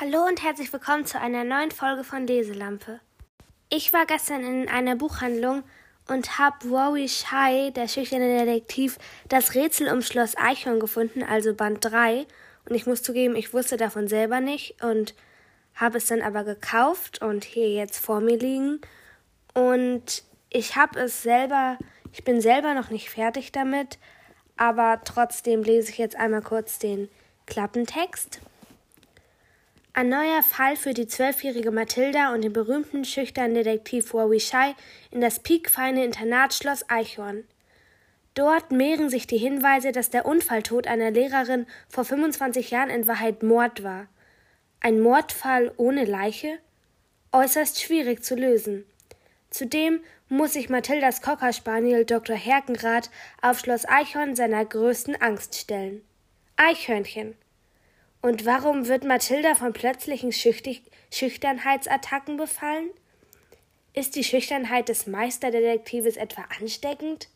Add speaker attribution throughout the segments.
Speaker 1: Hallo und herzlich willkommen zu einer neuen Folge von Leselampe. Ich war gestern in einer Buchhandlung und habe Wowie Shai, der schüchterne Detektiv, das Rätsel um Schloss Eichhorn gefunden, also Band 3. Und ich muss zugeben, ich wusste davon selber nicht und habe es dann aber gekauft und hier jetzt vor mir liegen. Und ich habe es selber, ich bin selber noch nicht fertig damit, aber trotzdem lese ich jetzt einmal kurz den Klappentext. Ein neuer Fall für die zwölfjährige Mathilda und den berühmten schüchternen Detektiv Wawishai in das piekfeine Internatsschloss Eichhorn. Dort mehren sich die Hinweise, dass der Unfalltod einer Lehrerin vor 25 Jahren in Wahrheit Mord war. Ein Mordfall ohne Leiche? Äußerst schwierig zu lösen. Zudem muss sich Mathildas Cockerspaniel Dr. Herkenrath auf Schloss Eichhorn seiner größten Angst stellen. Eichhörnchen. Und warum wird Mathilda von plötzlichen Schüchtig Schüchternheitsattacken befallen? Ist die Schüchternheit des Meisterdetektives etwa ansteckend?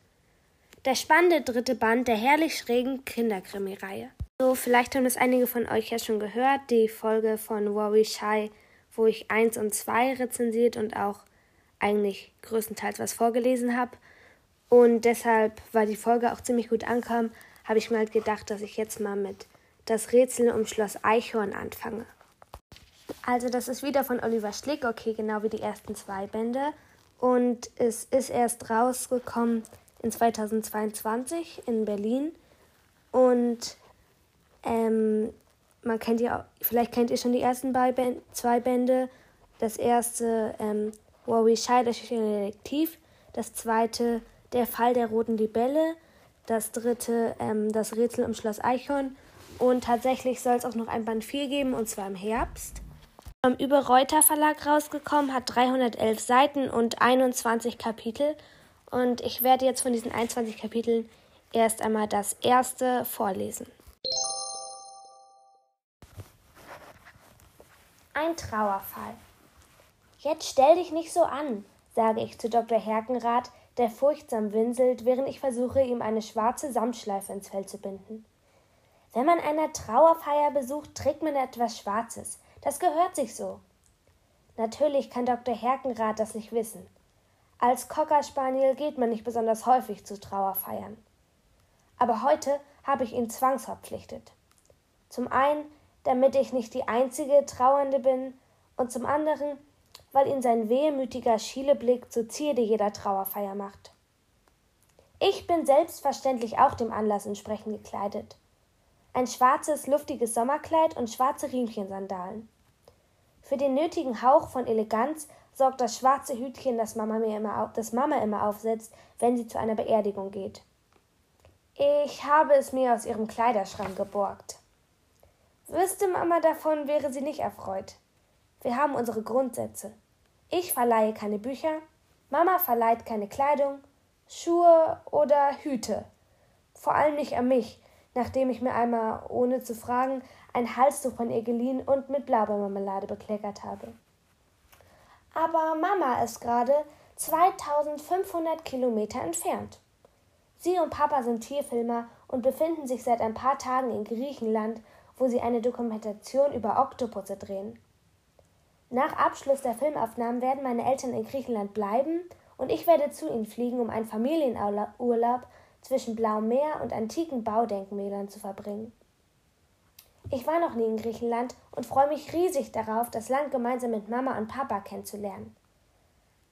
Speaker 1: Der spannende dritte Band der herrlich schrägen Kinderkrimi-Reihe. So, vielleicht haben es einige von euch ja schon gehört, die Folge von Worry Shy, wo ich eins und zwei rezensiert und auch eigentlich größtenteils was vorgelesen habe. Und deshalb, weil die Folge auch ziemlich gut ankam, habe ich mal gedacht, dass ich jetzt mal mit das Rätsel um Schloss Eichhorn anfange. Also das ist wieder von Oliver Schlick, okay, genau wie die ersten zwei Bände. Und es ist erst rausgekommen in 2022 in Berlin. Und ähm, man kennt ja, vielleicht kennt ihr schon die ersten zwei Bände. Das erste, ähm, Shy, der Detektiv. Das zweite, der Fall der roten Libelle. Das dritte, ähm, das Rätsel um Schloss Eichhorn. Und tatsächlich soll es auch noch ein Band 4 geben, und zwar im Herbst. Vom Über-Reuter Verlag rausgekommen, hat 311 Seiten und 21 Kapitel. Und ich werde jetzt von diesen 21 Kapiteln erst einmal das erste vorlesen. Ein Trauerfall. Jetzt stell dich nicht so an, sage ich zu Dr. Herkenrath, der furchtsam winselt, während ich versuche, ihm eine schwarze Samtschleife ins Fell zu binden. Wenn man eine Trauerfeier besucht, trägt man etwas Schwarzes. Das gehört sich so. Natürlich kann Dr. Herkenrath das nicht wissen. Als Cocker Spaniel geht man nicht besonders häufig zu Trauerfeiern. Aber heute habe ich ihn zwangsverpflichtet. Zum einen, damit ich nicht die einzige Trauernde bin, und zum anderen, weil ihn sein wehmütiger Schieleblick zur Zierde jeder Trauerfeier macht. Ich bin selbstverständlich auch dem Anlass entsprechend gekleidet ein schwarzes, luftiges Sommerkleid und schwarze Riemchensandalen. Für den nötigen Hauch von Eleganz sorgt das schwarze Hütchen, das Mama, mir immer, das Mama immer aufsetzt, wenn sie zu einer Beerdigung geht. Ich habe es mir aus ihrem Kleiderschrank geborgt. Wüsste Mama davon, wäre sie nicht erfreut. Wir haben unsere Grundsätze. Ich verleihe keine Bücher, Mama verleiht keine Kleidung, Schuhe oder Hüte. Vor allem nicht an mich, nachdem ich mir einmal, ohne zu fragen, ein Halstuch von ihr geliehen und mit Blaubeermarmelade bekleckert habe. Aber Mama ist gerade 2500 Kilometer entfernt. Sie und Papa sind Tierfilmer und befinden sich seit ein paar Tagen in Griechenland, wo sie eine Dokumentation über Oktopusse drehen. Nach Abschluss der Filmaufnahmen werden meine Eltern in Griechenland bleiben und ich werde zu ihnen fliegen, um einen Familienurlaub zwischen blauem Meer und antiken Baudenkmälern zu verbringen. Ich war noch nie in Griechenland und freue mich riesig darauf, das Land gemeinsam mit Mama und Papa kennenzulernen.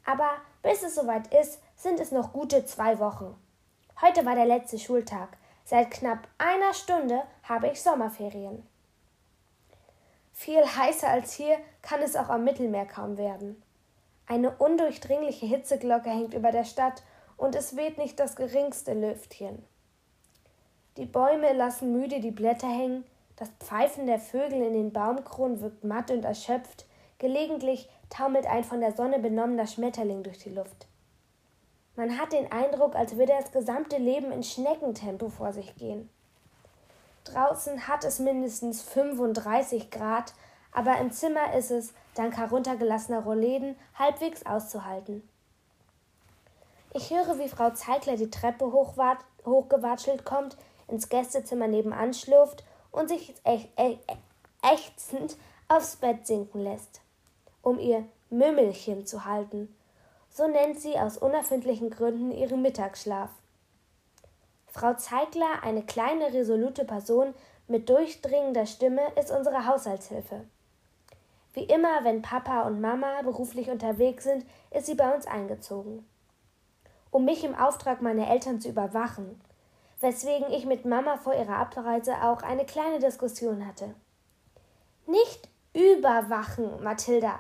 Speaker 1: Aber bis es soweit ist, sind es noch gute zwei Wochen. Heute war der letzte Schultag. Seit knapp einer Stunde habe ich Sommerferien. Viel heißer als hier kann es auch am Mittelmeer kaum werden. Eine undurchdringliche Hitzeglocke hängt über der Stadt und es weht nicht das geringste Lüftchen. Die Bäume lassen müde die Blätter hängen, das Pfeifen der Vögel in den Baumkronen wirkt matt und erschöpft, gelegentlich taumelt ein von der Sonne benommener Schmetterling durch die Luft. Man hat den Eindruck, als würde das gesamte Leben in Schneckentempo vor sich gehen. Draußen hat es mindestens 35 Grad, aber im Zimmer ist es, dank heruntergelassener Rollläden, halbwegs auszuhalten. Ich höre, wie Frau Zeigler die Treppe hochgewatschelt kommt, ins Gästezimmer nebenan schlurft und sich ächzend aufs Bett sinken lässt, um ihr Mümmelchen zu halten. So nennt sie aus unerfindlichen Gründen ihren Mittagsschlaf. Frau Zeigler, eine kleine, resolute Person mit durchdringender Stimme, ist unsere Haushaltshilfe. Wie immer, wenn Papa und Mama beruflich unterwegs sind, ist sie bei uns eingezogen. Um mich im Auftrag meiner Eltern zu überwachen, weswegen ich mit Mama vor ihrer Abreise auch eine kleine Diskussion hatte. Nicht überwachen, Mathilda.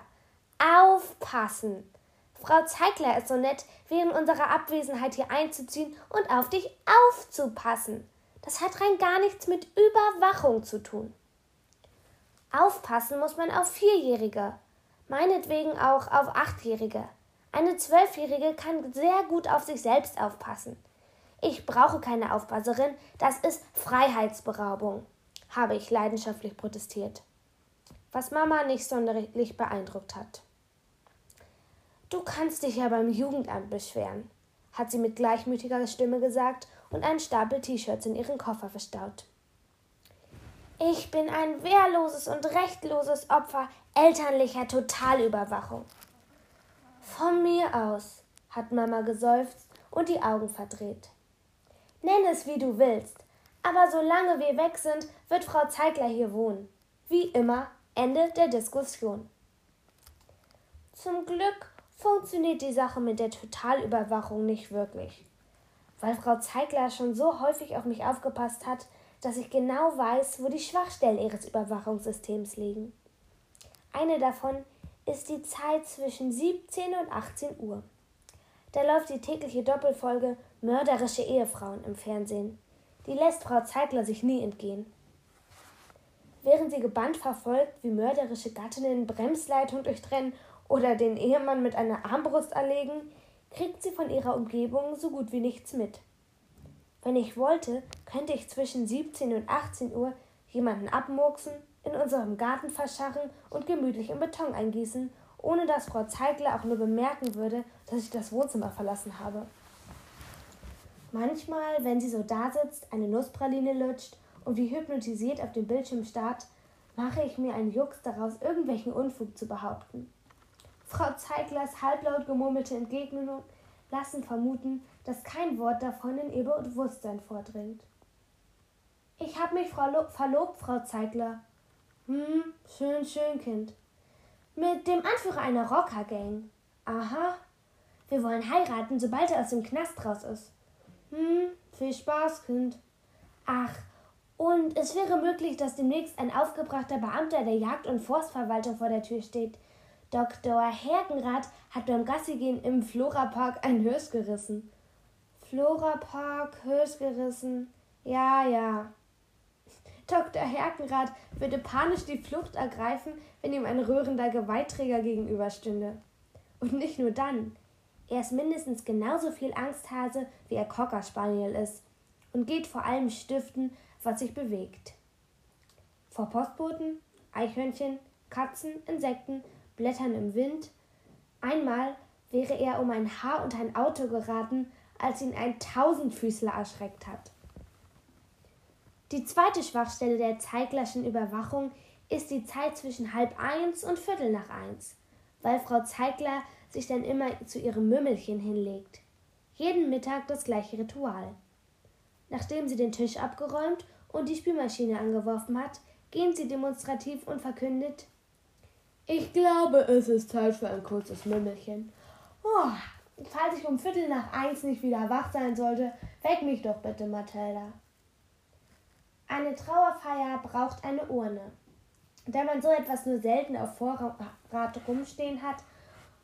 Speaker 1: Aufpassen. Frau Zeigler ist so nett, während unserer Abwesenheit hier einzuziehen und auf dich aufzupassen. Das hat rein gar nichts mit Überwachung zu tun. Aufpassen muss man auf Vierjährige, meinetwegen auch auf Achtjährige. Eine Zwölfjährige kann sehr gut auf sich selbst aufpassen. Ich brauche keine Aufpasserin, das ist Freiheitsberaubung, habe ich leidenschaftlich protestiert, was Mama nicht sonderlich beeindruckt hat. Du kannst dich ja beim Jugendamt beschweren, hat sie mit gleichmütiger Stimme gesagt und einen Stapel T-Shirts in ihren Koffer verstaut. Ich bin ein wehrloses und rechtloses Opfer elterlicher Totalüberwachung. Von mir aus, hat Mama geseufzt und die Augen verdreht. Nenn es wie du willst, aber solange wir weg sind, wird Frau Zeigler hier wohnen. Wie immer, Ende der Diskussion. Zum Glück funktioniert die Sache mit der Totalüberwachung nicht wirklich, weil Frau Zeigler schon so häufig auf mich aufgepasst hat, dass ich genau weiß, wo die Schwachstellen ihres Überwachungssystems liegen. Eine davon ist die Zeit zwischen 17 und 18 Uhr. Da läuft die tägliche Doppelfolge Mörderische Ehefrauen im Fernsehen. Die lässt Frau Zeigler sich nie entgehen. Während sie gebannt verfolgt, wie mörderische Gattinnen Bremsleitung durchtrennen oder den Ehemann mit einer Armbrust erlegen, kriegt sie von ihrer Umgebung so gut wie nichts mit. Wenn ich wollte, könnte ich zwischen 17 und 18 Uhr jemanden abmurksen, in unserem Garten verscharren und gemütlich in Beton eingießen, ohne dass Frau Zeigler auch nur bemerken würde, dass ich das Wohnzimmer verlassen habe. Manchmal, wenn sie so da sitzt, eine Nusspraline lutscht und wie hypnotisiert auf dem Bildschirm starrt, mache ich mir einen Jux daraus, irgendwelchen Unfug zu behaupten. Frau Zeiglers halblaut gemurmelte Entgegnung lassen vermuten, dass kein Wort davon in ihr Bewusstsein vordringt. Ich hab mich verlobt, Frau Zeigler. Hm, schön, schön, Kind. Mit dem Anführer einer Rockergang. Aha. Wir wollen heiraten, sobald er aus dem Knast raus ist. Hm, viel Spaß, Kind. Ach, und es wäre möglich, dass demnächst ein aufgebrachter Beamter der Jagd- und Forstverwaltung vor der Tür steht, Dr. Hergenrath hat beim Gassigehen im Florapark ein Hörs gerissen. Florapark, Hörs gerissen. Ja, ja. Dr. Herkenrath würde panisch die Flucht ergreifen, wenn ihm ein rührender Geweihträger gegenüberstünde. Und nicht nur dann. Er ist mindestens genauso viel Angsthase, wie er Cocker Spaniel ist und geht vor allem stiften, was sich bewegt. Vor Postboten, Eichhörnchen, Katzen, Insekten Blättern im Wind. Einmal wäre er um ein Haar und ein Auto geraten, als ihn ein Tausendfüßler erschreckt hat. Die zweite Schwachstelle der Zeiglerschen Überwachung ist die Zeit zwischen halb eins und Viertel nach eins, weil Frau Zeigler sich dann immer zu ihrem Mümmelchen hinlegt. Jeden Mittag das gleiche Ritual. Nachdem sie den Tisch abgeräumt und die Spülmaschine angeworfen hat, gehen sie demonstrativ und verkündet ich glaube, es ist Zeit für ein kurzes Mümmelchen. Oh, falls ich um Viertel nach eins nicht wieder wach sein sollte, weck mich doch bitte, Mathilda. Eine Trauerfeier braucht eine Urne. Da man so etwas nur selten auf Vorrat rumstehen hat,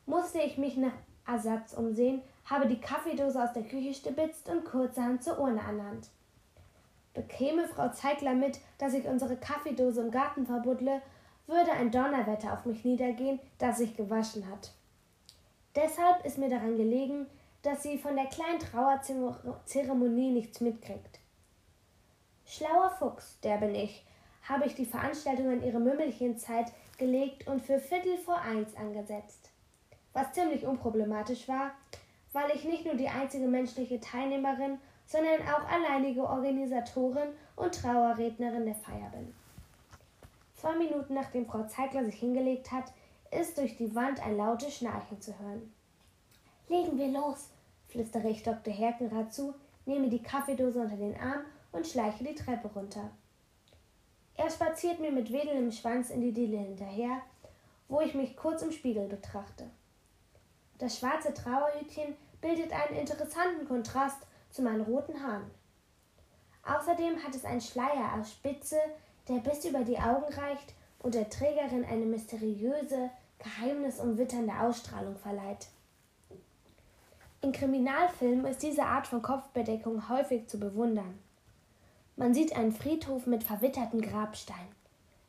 Speaker 1: musste ich mich nach Ersatz umsehen, habe die Kaffeedose aus der Küche stibitzt und kurzerhand zur Urne ernannt. Bekäme Frau Zeigler mit, dass ich unsere Kaffeedose im Garten verbuddle, würde ein Donnerwetter auf mich niedergehen, das sich gewaschen hat. Deshalb ist mir daran gelegen, dass sie von der kleinen Trauerzeremonie nichts mitkriegt. Schlauer Fuchs, der bin ich, habe ich die Veranstaltung an ihre Mümmelchenzeit gelegt und für Viertel vor eins angesetzt. Was ziemlich unproblematisch war, weil ich nicht nur die einzige menschliche Teilnehmerin, sondern auch alleinige Organisatorin und Trauerrednerin der Feier bin. Zwei Minuten nachdem Frau Zeigler sich hingelegt hat, ist durch die Wand ein lautes Schnarchen zu hören. Legen wir los, flüstere ich Dr. Herkenrath zu, nehme die Kaffeedose unter den Arm und schleiche die Treppe runter. Er spaziert mir mit wedelndem Schwanz in die Diele hinterher, wo ich mich kurz im Spiegel betrachte. Das schwarze Trauerhütchen bildet einen interessanten Kontrast zu meinen roten Haaren. Außerdem hat es einen Schleier aus Spitze, der bis über die Augen reicht und der Trägerin eine mysteriöse, geheimnisumwitternde Ausstrahlung verleiht. In Kriminalfilmen ist diese Art von Kopfbedeckung häufig zu bewundern. Man sieht einen Friedhof mit verwitterten Grabsteinen.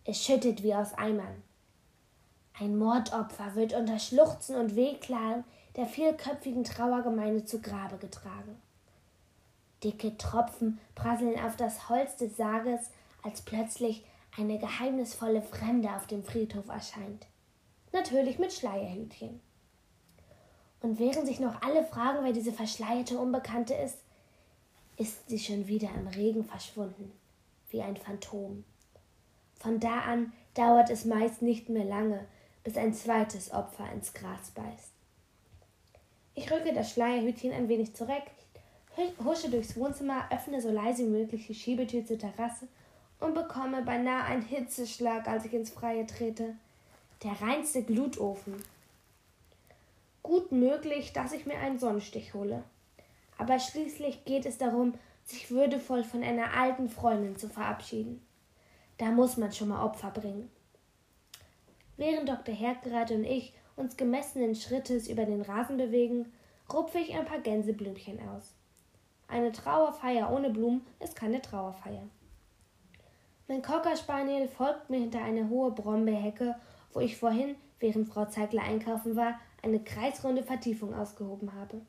Speaker 1: Es schüttet wie aus Eimern. Ein Mordopfer wird unter Schluchzen und Wehklagen der vielköpfigen Trauergemeinde zu Grabe getragen. Dicke Tropfen prasseln auf das Holz des Sarges, als plötzlich eine geheimnisvolle Fremde auf dem Friedhof erscheint. Natürlich mit Schleierhütchen. Und während sich noch alle fragen, wer diese verschleierte Unbekannte ist, ist sie schon wieder im Regen verschwunden, wie ein Phantom. Von da an dauert es meist nicht mehr lange, bis ein zweites Opfer ins Gras beißt. Ich rücke das Schleierhütchen ein wenig zurück, husche durchs Wohnzimmer, öffne so leise wie möglich die Schiebetür zur Terrasse und bekomme beinahe einen Hitzeschlag, als ich ins Freie trete. Der reinste Glutofen. Gut möglich, dass ich mir einen Sonnenstich hole. Aber schließlich geht es darum, sich würdevoll von einer alten Freundin zu verabschieden. Da muss man schon mal Opfer bringen. Während Dr. Herkerath und ich uns gemessenen Schrittes über den Rasen bewegen, rupfe ich ein paar Gänseblümchen aus. Eine Trauerfeier ohne Blumen ist keine Trauerfeier. Mein Cocker Spaniel folgt mir hinter eine hohe Brombeerhecke, wo ich vorhin, während Frau Zeigler einkaufen war, eine kreisrunde Vertiefung ausgehoben habe.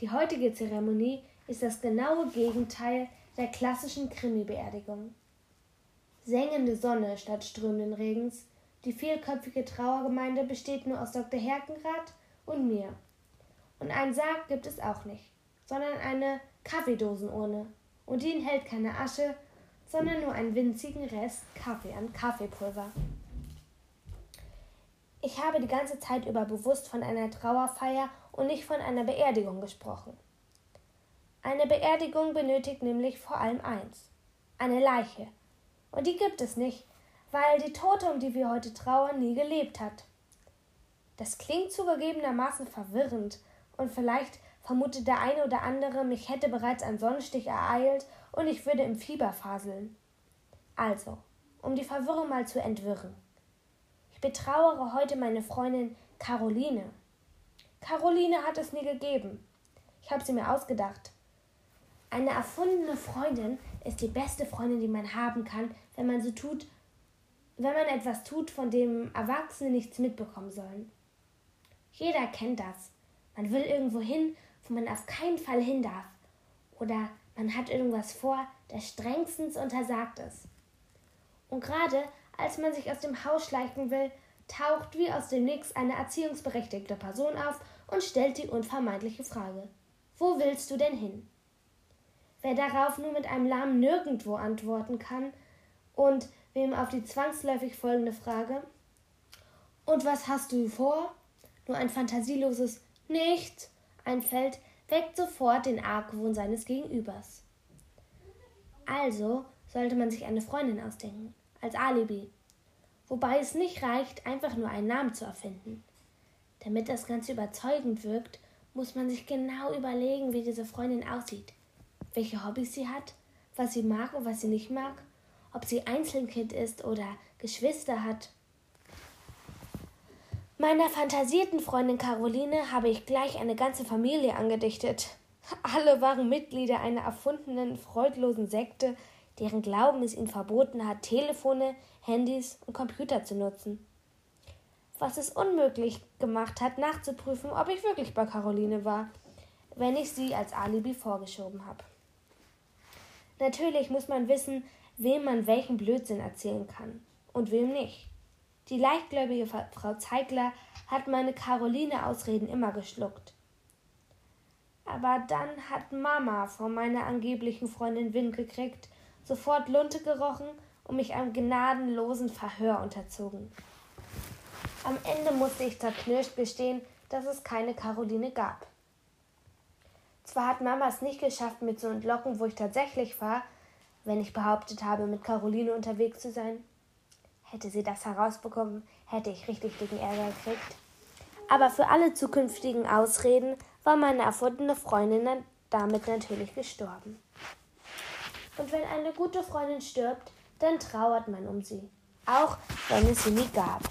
Speaker 1: Die heutige Zeremonie ist das genaue Gegenteil der klassischen Krimi-Beerdigung. Sengende Sonne statt strömenden Regens, die vielköpfige Trauergemeinde besteht nur aus Dr. Herkenrath und mir. Und einen Sarg gibt es auch nicht, sondern eine Kaffeedosenurne. Und die enthält keine Asche, sondern nur einen winzigen Rest Kaffee an Kaffeepulver. Ich habe die ganze Zeit über bewusst von einer Trauerfeier und nicht von einer Beerdigung gesprochen. Eine Beerdigung benötigt nämlich vor allem eins eine Leiche. Und die gibt es nicht, weil die Tote, um die wir heute trauern, nie gelebt hat. Das klingt zugegebenermaßen verwirrend, und vielleicht vermutet der eine oder andere, mich hätte bereits ein Sonnenstich ereilt und ich würde im Fieber faseln. Also, um die Verwirrung mal zu entwirren. Ich betrauere heute meine Freundin Caroline. Caroline hat es nie gegeben. Ich habe sie mir ausgedacht. Eine erfundene Freundin ist die beste Freundin, die man haben kann, wenn man so tut, wenn man etwas tut, von dem Erwachsene nichts mitbekommen sollen. Jeder kennt das. Man will irgendwo hin, wo man auf keinen Fall hin darf. Oder man hat irgendwas vor, das strengstens untersagt ist. Und gerade als man sich aus dem Haus schleichen will, taucht wie aus dem Nix eine erziehungsberechtigte Person auf und stellt die unvermeidliche Frage: Wo willst du denn hin? Wer darauf nur mit einem lahmen Nirgendwo antworten kann und wem auf die zwangsläufig folgende Frage: Und was hast du vor? nur ein fantasieloses Nichts einfällt, weckt sofort den Argwohn seines Gegenübers. Also sollte man sich eine Freundin ausdenken, als Alibi, wobei es nicht reicht, einfach nur einen Namen zu erfinden. Damit das Ganze überzeugend wirkt, muss man sich genau überlegen, wie diese Freundin aussieht, welche Hobbys sie hat, was sie mag und was sie nicht mag, ob sie Einzelkind ist oder Geschwister hat. Meiner fantasierten Freundin Caroline habe ich gleich eine ganze Familie angedichtet. Alle waren Mitglieder einer erfundenen, freudlosen Sekte, deren Glauben es ihnen verboten hat, Telefone, Handys und Computer zu nutzen. Was es unmöglich gemacht hat, nachzuprüfen, ob ich wirklich bei Caroline war, wenn ich sie als Alibi vorgeschoben habe. Natürlich muss man wissen, wem man welchen Blödsinn erzählen kann und wem nicht. Die leichtgläubige Frau Zeigler hat meine Caroline-Ausreden immer geschluckt. Aber dann hat Mama von meiner angeblichen Freundin Wind gekriegt, sofort Lunte gerochen und mich einem gnadenlosen Verhör unterzogen. Am Ende musste ich zerknirscht gestehen, dass es keine Caroline gab. Zwar hat Mama es nicht geschafft, mir zu entlocken, wo ich tatsächlich war, wenn ich behauptet habe, mit Caroline unterwegs zu sein. Hätte sie das herausbekommen, hätte ich richtig dicken Ärger gekriegt. Aber für alle zukünftigen Ausreden war meine erfundene Freundin damit natürlich gestorben. Und wenn eine gute Freundin stirbt, dann trauert man um sie, auch wenn es sie nie gab.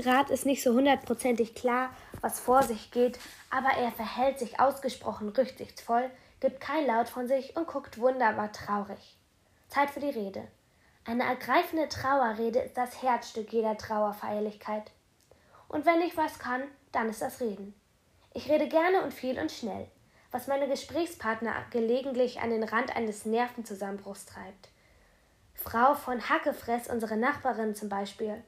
Speaker 1: Rat ist nicht so hundertprozentig klar, was vor sich geht, aber er verhält sich ausgesprochen rücksichtsvoll, gibt kein Laut von sich und guckt wunderbar traurig. Zeit für die Rede. Eine ergreifende Trauerrede ist das Herzstück jeder Trauerfeierlichkeit. Und wenn ich was kann, dann ist das Reden. Ich rede gerne und viel und schnell, was meine Gesprächspartner gelegentlich an den Rand eines Nervenzusammenbruchs treibt. Frau von Hackefress, unsere Nachbarin zum Beispiel.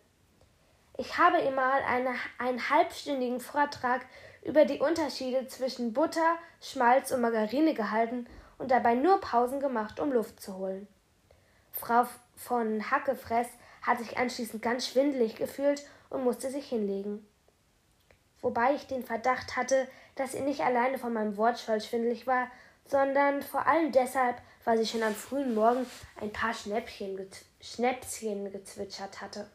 Speaker 1: Ich habe ihr mal eine, einen halbstündigen Vortrag über die Unterschiede zwischen Butter, Schmalz und Margarine gehalten und dabei nur Pausen gemacht, um Luft zu holen. Frau von Hackefress hat sich anschließend ganz schwindelig gefühlt und musste sich hinlegen. Wobei ich den Verdacht hatte, dass sie nicht alleine von meinem Wortschwall schwindelig war, sondern vor allem deshalb, weil sie schon am frühen Morgen ein paar Schnäppchen, Schnäpschen gezwitschert hatte.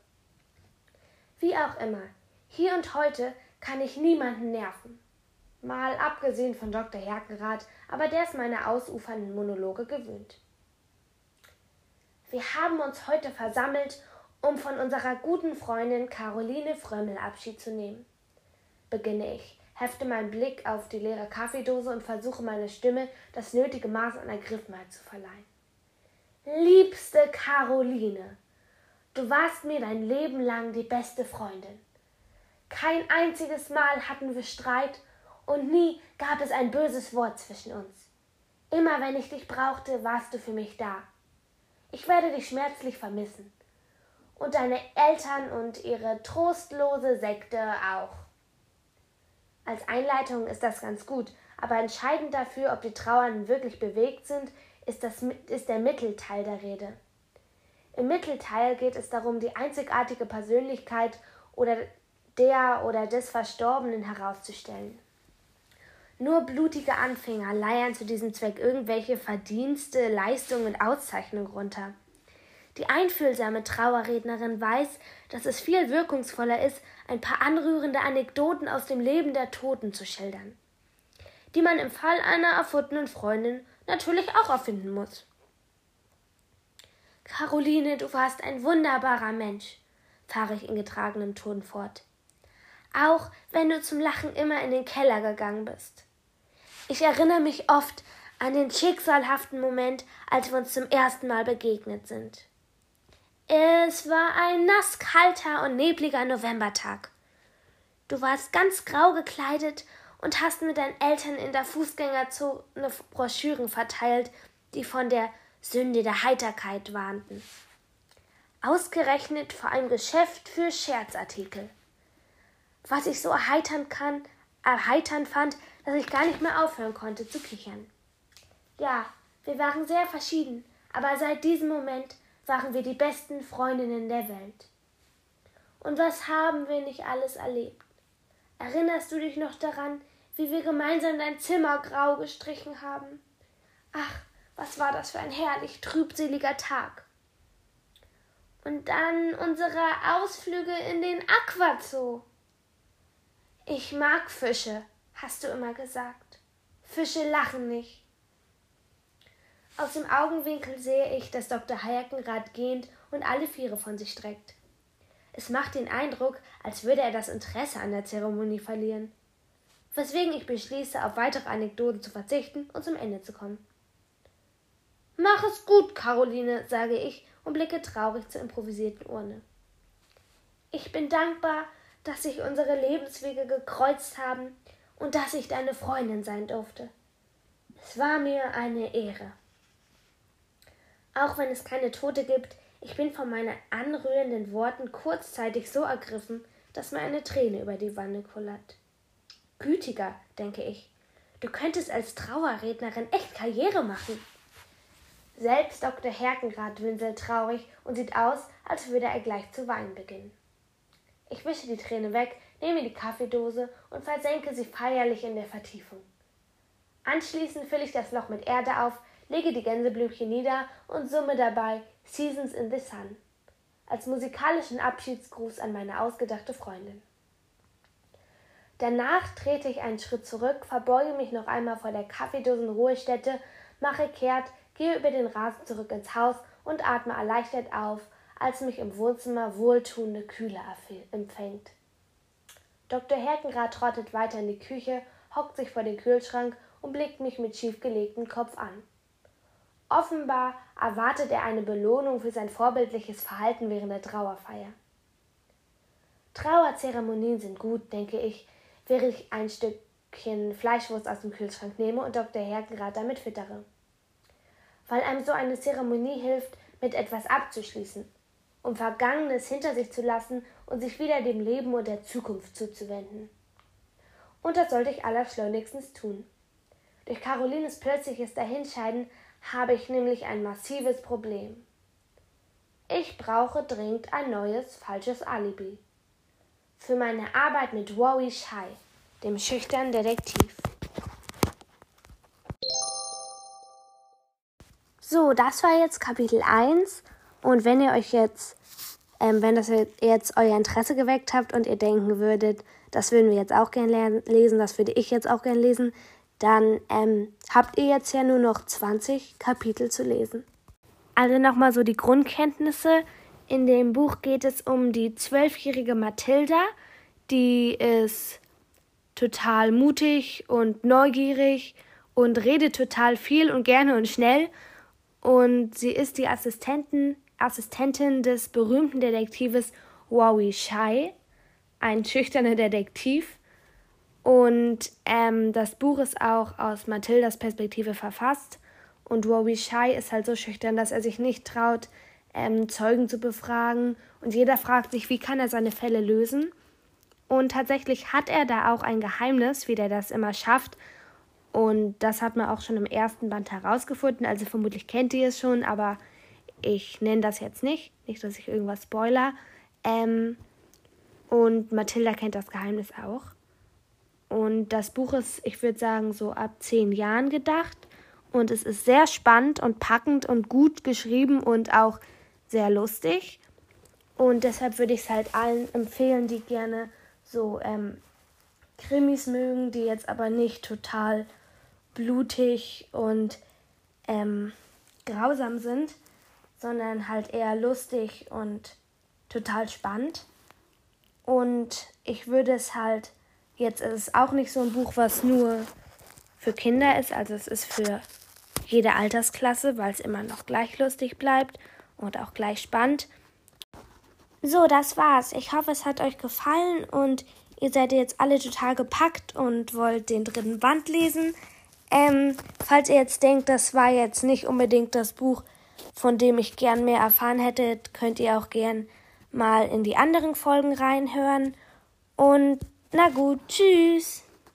Speaker 1: Wie auch immer, hier und heute kann ich niemanden nerven. Mal abgesehen von Dr. Herkenrath, aber der ist meine ausufernden Monologe gewöhnt. Wir haben uns heute versammelt, um von unserer guten Freundin Caroline Frömmel Abschied zu nehmen. Beginne ich, hefte meinen Blick auf die leere Kaffeedose und versuche meiner Stimme das nötige Maß an Ergriffenheit zu verleihen. Liebste Caroline, du warst mir dein Leben lang die beste Freundin. Kein einziges Mal hatten wir Streit und nie gab es ein böses Wort zwischen uns. Immer wenn ich dich brauchte, warst du für mich da. Ich werde dich schmerzlich vermissen. Und deine Eltern und ihre trostlose Sekte auch. Als Einleitung ist das ganz gut, aber entscheidend dafür, ob die Trauernden wirklich bewegt sind, ist, das, ist der Mittelteil der Rede. Im Mittelteil geht es darum, die einzigartige Persönlichkeit oder der oder des Verstorbenen herauszustellen. Nur blutige Anfänger leiern zu diesem Zweck irgendwelche Verdienste, Leistungen und Auszeichnungen runter. Die einfühlsame Trauerrednerin weiß, dass es viel wirkungsvoller ist, ein paar anrührende Anekdoten aus dem Leben der Toten zu schildern, die man im Fall einer erfundenen Freundin natürlich auch erfinden muss. Caroline, du warst ein wunderbarer Mensch, fahre ich in getragenem Ton fort. Auch wenn du zum Lachen immer in den Keller gegangen bist. Ich erinnere mich oft an den schicksalhaften Moment, als wir uns zum ersten Mal begegnet sind. Es war ein nasskalter und nebliger Novembertag. Du warst ganz grau gekleidet und hast mit deinen Eltern in der Fußgängerzone Broschüren verteilt, die von der Sünde der Heiterkeit warnten. Ausgerechnet vor einem Geschäft für Scherzartikel. Was ich so erheitern kann, erheitern fand, dass ich gar nicht mehr aufhören konnte zu kichern. Ja, wir waren sehr verschieden, aber seit diesem Moment waren wir die besten Freundinnen der Welt. Und was haben wir nicht alles erlebt? Erinnerst du dich noch daran, wie wir gemeinsam dein Zimmer grau gestrichen haben? Ach, was war das für ein herrlich trübseliger Tag. Und dann unsere Ausflüge in den Aquazoo. Ich mag Fische, hast du immer gesagt. Fische lachen nicht. Aus dem Augenwinkel sehe ich, dass Dr. Hayakenrad gehend und alle Viere von sich streckt. Es macht den Eindruck, als würde er das Interesse an der Zeremonie verlieren. Weswegen ich beschließe, auf weitere Anekdoten zu verzichten und zum Ende zu kommen. Mach es gut, Caroline, sage ich und blicke traurig zur improvisierten Urne. Ich bin dankbar, dass sich unsere Lebenswege gekreuzt haben und dass ich deine Freundin sein durfte. Es war mir eine Ehre. Auch wenn es keine Tote gibt, ich bin von meinen anrührenden Worten kurzzeitig so ergriffen, dass mir eine Träne über die Wanne kullert. Gütiger, denke ich, du könntest als Trauerrednerin echt Karriere machen. Selbst Dr. Herkengrad winselt traurig und sieht aus, als würde er gleich zu weinen beginnen. Ich wische die Träne weg, nehme die Kaffeedose und versenke sie feierlich in der Vertiefung. Anschließend fülle ich das Loch mit Erde auf, lege die Gänseblümchen nieder und summe dabei Seasons in the Sun als musikalischen Abschiedsgruß an meine ausgedachte Freundin. Danach trete ich einen Schritt zurück, verbeuge mich noch einmal vor der Kaffeedosenruhestätte, mache kehrt, gehe über den Rasen zurück ins Haus und atme erleichtert auf, als mich im Wohnzimmer wohltuende Kühle empfängt. Dr. Herkenrad trottet weiter in die Küche, hockt sich vor den Kühlschrank und blickt mich mit schiefgelegtem Kopf an. Offenbar erwartet er eine Belohnung für sein vorbildliches Verhalten während der Trauerfeier. Trauerzeremonien sind gut, denke ich, während ich ein Stückchen Fleischwurst aus dem Kühlschrank nehme und Dr. Herkenrad damit füttere. Weil einem so eine Zeremonie hilft, mit etwas abzuschließen, um Vergangenes hinter sich zu lassen und sich wieder dem Leben und der Zukunft zuzuwenden. Und das sollte ich allerschleunigstens tun. Durch Carolines plötzliches Dahinscheiden habe ich nämlich ein massives Problem. Ich brauche dringend ein neues falsches Alibi. Für meine Arbeit mit Wowie Shai, dem schüchternen Detektiv. So, das war jetzt Kapitel 1. Und wenn ihr euch jetzt, ähm, wenn das jetzt euer Interesse geweckt habt und ihr denken würdet, das würden wir jetzt auch gerne lesen, das würde ich jetzt auch gerne lesen, dann ähm, habt ihr jetzt ja nur noch 20 Kapitel zu lesen. Also nochmal so die Grundkenntnisse. In dem Buch geht es um die zwölfjährige Mathilda, die ist total mutig und neugierig und redet total viel und gerne und schnell. Und sie ist die Assistentin, Assistentin des berühmten Detektives Wowie Shai, ein schüchterner Detektiv. Und ähm, das Buch ist auch aus Mathildas Perspektive verfasst. Und Rowie Shai ist halt so schüchtern, dass er sich nicht traut, ähm, Zeugen zu befragen. Und jeder fragt sich, wie kann er seine Fälle lösen. Und tatsächlich hat er da auch ein Geheimnis, wie der das immer schafft. Und das hat man auch schon im ersten Band herausgefunden. Also vermutlich kennt ihr es schon, aber ich nenne das jetzt nicht. Nicht, dass ich irgendwas spoiler. Ähm, und Mathilda kennt das Geheimnis auch. Und das Buch ist, ich würde sagen, so ab zehn Jahren gedacht. Und es ist sehr spannend und packend und gut geschrieben und auch sehr lustig. Und deshalb würde ich es halt allen empfehlen, die gerne so ähm, Krimis mögen, die jetzt aber nicht total blutig und ähm, grausam sind, sondern halt eher lustig und total spannend. Und ich würde es halt Jetzt ist es auch nicht so ein Buch, was nur für Kinder ist, also es ist für jede Altersklasse, weil es immer noch gleich lustig bleibt und auch gleich spannend. So, das war's. Ich hoffe, es hat euch gefallen und ihr seid jetzt alle total gepackt und wollt den dritten Band lesen. Ähm, falls ihr jetzt denkt, das war jetzt nicht unbedingt das Buch, von dem ich gern mehr erfahren hätte, könnt ihr auch gern mal in die anderen Folgen reinhören. Und na gut, tschüss.